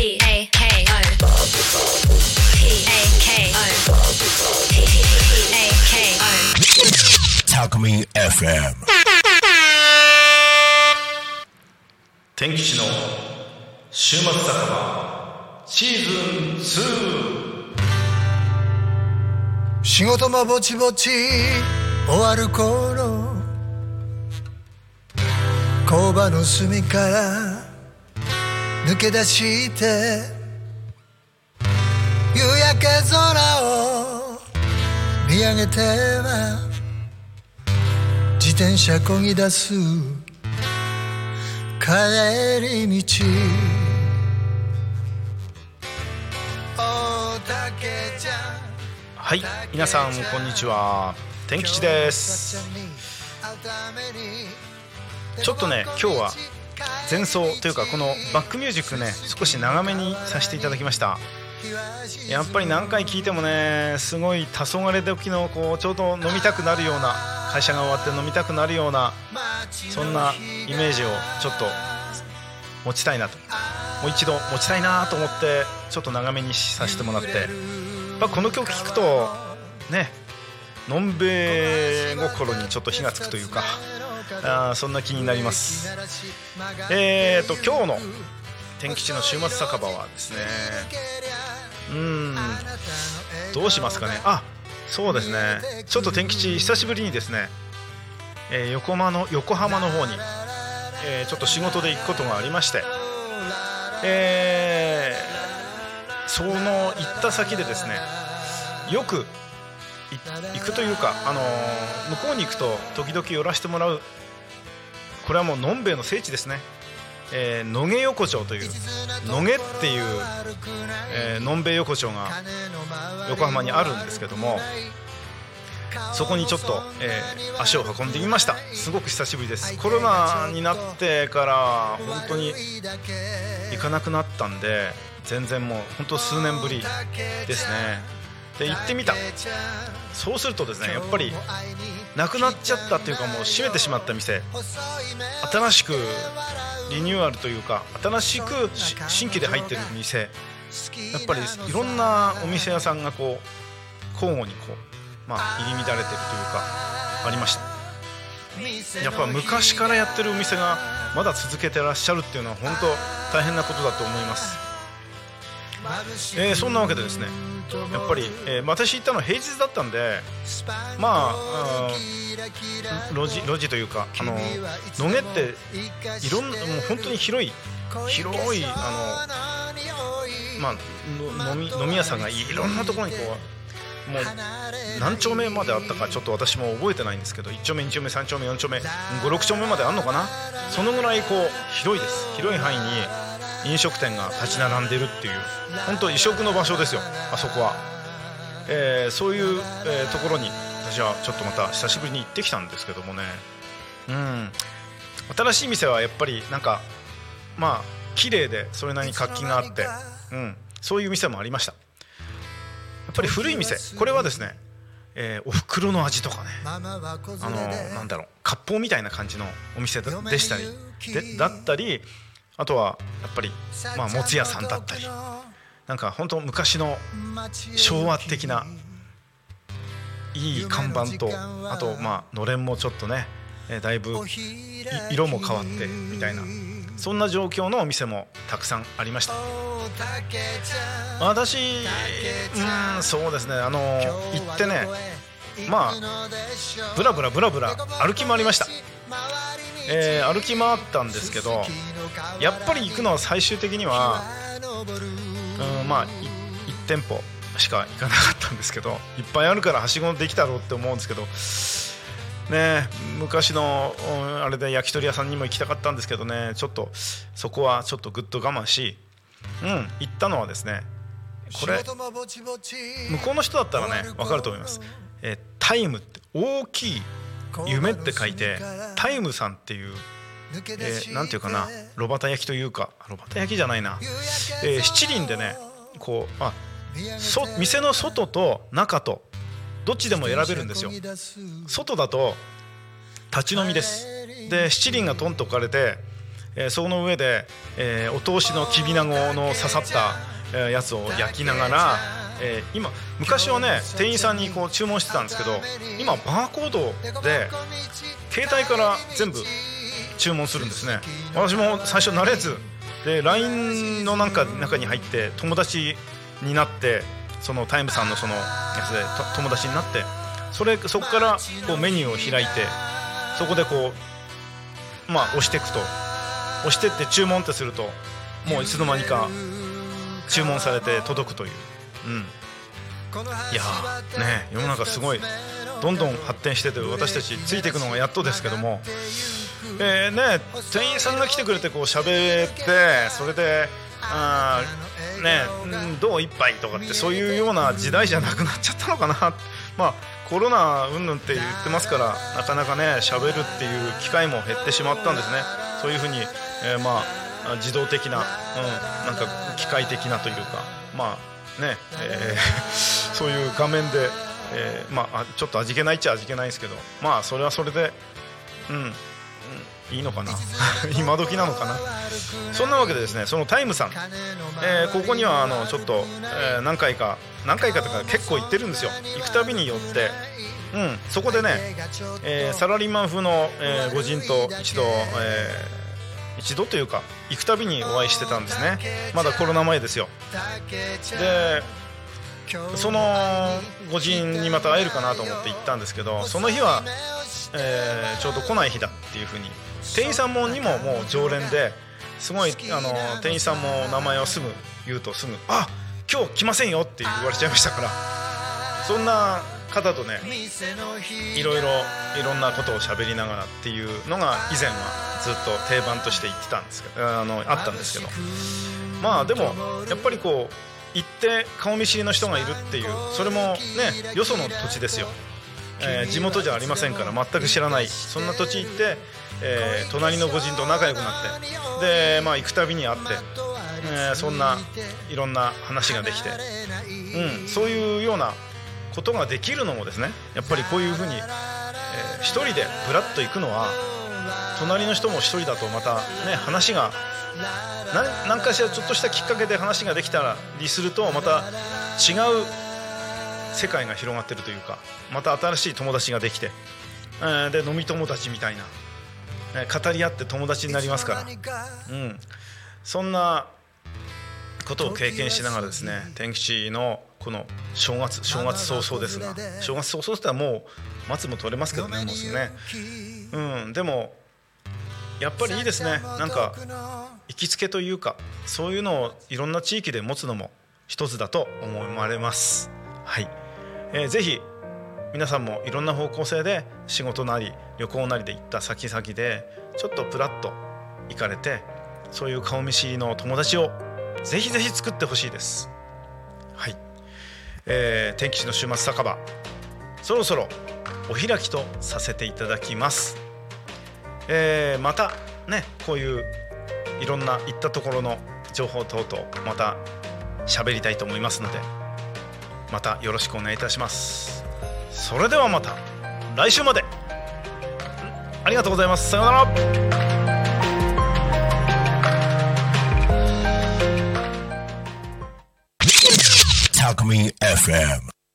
P A K O P A K O P A K O タコミン FM 天吉の週末酒場シーズン2仕事もぼちぼち終わる頃工場の隅から抜け出して夕焼け空を見上げては自転車こぎ出す帰り道。はい皆さんこんにちは。天吉です。ちょっとね今日は前奏というかこのバックミュージックね少し長めにさせていただきました。やっぱり何回聴いてもねすごい黄昏時のこうちょうど飲みたくなるような会社が終わって飲みたくなるようなそんなイメージをちょっと持ちたいなと。もう一度持ちたいなと思ってちょっと長めにさせてもらって、ま、この曲聴くとねのんべえ心にちょっと火がつくというかあそんな気になります。えーと今日の天吉の週末酒場はですね。うん。どうしますかね。あそうですね。ちょっと天吉久しぶりにですね、えー横浜の横浜の方に、えーちょっと仕事で行くことがありましてえーその行った先でですねよく行くというか、あのー向こうに行くと時々寄らせてもらう。これはもうのんべえの聖地ですね、えー野毛横丁という野毛っていう、えーのんべえ横丁が横浜にあるんですけどもそこにちょっと、えー足を運んでみました。すごく久しぶりです。コロナになってから本当に行かなくなったんで全然もう本当数年ぶりですね。で行ってみた。そうするとですねやっぱりなくなっちゃったっていうかもう閉めてしまった店。新しくリニューアルというか新しく新規で入ってる店。やっぱりいろんなお店屋さんがこう交互にこう、まあ、入り乱れてるというかありました。やっぱ昔からやってるお店がまだ続けてらっしゃるっていうのは本当大変なことだと思います、えーそんなわけでですねやっぱり、えー私行ったの平日だったんでまあ路地路地というかあの野毛っていろんなもう本当に広い広いあのまあ飲み飲み屋さんがいろんなところにこうもう何丁目まであったかちょっと私も覚えてないんですけど1丁目2丁目3丁目4丁目56丁目まであるのかな？そのぐらいこう広いです。広い範囲に飲食店が立ち並んでるっていう本当異色の場所ですよあそこは、えーそういう、えーところに私はちょっとまた久しぶりに行ってきたんですけどもね。うん。新しい店はやっぱりなんかまあ綺麗でそれなりに活気があって、うん、そういう店もありました。やっぱり古い店これはですね、えーお袋の味とかねあのなんだろう割烹みたいな感じのお店でしたりでだったりあとはやっぱりまあもつ屋さんだったり。なんか本当昔の昭和的ないい看板とあとまあのれんもちょっとね、えだいぶ色も変わってみたいな。そんな状況のお店もたくさんありました。私うんそうですね。あの行ってねまあブラブラブラブラ歩き回りました、えー歩き回ったんですけどやっぱり行くのは最終的にはうんまあ1店舗しか行かなかったんですけどいっぱいあるからはしごできたろうって思うんですけどね昔のあれで焼き鳥屋さんにも行きたかったんですけどねちょっとそこはちょっとぐっと我慢しうん行ったのはですねこれ向こうの人だったらね分かると思います、えータイムって大きい夢って書いてタイムさんっていうえーていうかな炉端焼きというか炉端焼きじゃないな、えー七輪でねこうあそ店の外と中とどっちでも選べるんですよ。外だと立ち飲みです。で七輪がトンと置かれてえーその上で、えーお通しのきびなごの刺さった、えやつを焼きながら、えー今昔はね店員さんにこう注文してたんですけど今バーコードで携帯から全部注文するんですね。私も最初慣れずで LINE のなんか中に入って友達になってそのタイムさんのそのやつで友達になってそれそこからこうメニューを開いてそこでこうまあ押していくと。押してって注文ってするともういつの間にか注文されて届くという。うん。いやね世の中すごいどんどん発展してて私たちついていくのがやっとですけども。えーね店員さんが来てくれてこう喋ってそれであねどう一杯とかってそういうような時代じゃなくなっちゃったのかな。まあコロナうんぬんって言ってますからなかなかね喋るっていう機会も減ってしまったんですね。そういうふうに、えーまあ自動的な、うん、なんか機械的なというかまあね、えー そういう画面で、えーまああちょっと味気ないっちゃ味気ないですけどまあそれはそれでうん、うんいいのかな。今時なのかな。そんなわけでですねそのタイムさん、えーここにはあのちょっと、えー何回か何回かとか結構行ってるんですよ。行くたびに寄って。うんそこでね、えーサラリーマン風の、えー、御人と一度、えー一度というか行くたびにお会いしてたんですね。まだコロナ前ですよでその御人にまた会えるかなと思って行ったんですけどその日は、えーちょうど来ない日だっていうふうに店員さんもにももう常連ですごいあの店員さんも名前をすぐ言うとすぐ「あ今日来ませんよ」って言われちゃいましたからそんな方とねいろいろいろんなことを喋りながらっていうのが以前はずっと定番として言ってたんですけどあのあったんですけど。まあでもやっぱりこう行って顔見知りの人がいるっていうそれもねよその土地ですよ、えー地元じゃありませんから全く知らないそんな土地行って、えー隣の御人と仲良くなってでまあ行くたびに会って、えーそんないろんな話ができて、うん、そういうようなことができるのもですねやっぱりこういうふうに、えー一人でブラッと行くのは隣の人も一人だとまたね話が何かしらちょっとしたきっかけで話ができたりするとまた違う世界が広がってるというかまた新しい友達ができて、えーで飲み友達みたいな、えー語り合って友達になりますから、うん、そんなことを経験しながらですね天吉のこの正月正月早々ですが正月早々って言ったらもう松も取れますけどねもうすぐね、うん、でもやっぱりいいですね。なんか行きつけというかそういうのをいろんな地域で持つのも一つだと思われます。はい、えーぜひ皆さんもいろんな方向性で仕事なり旅行なりで行った先々でちょっとプラッと行かれてそういう顔見知りの友達をぜひぜひ作ってほしいです。はい、えー天気師の週末酒場。そろそろお開きとさせていただきます。えーまたねこういういろんな行ったところの情報等々また喋りたいと思いますのでまたよろしくお願いいたします。それではまた来週まで。ありがとうございます。さようなら。Alchemy FM.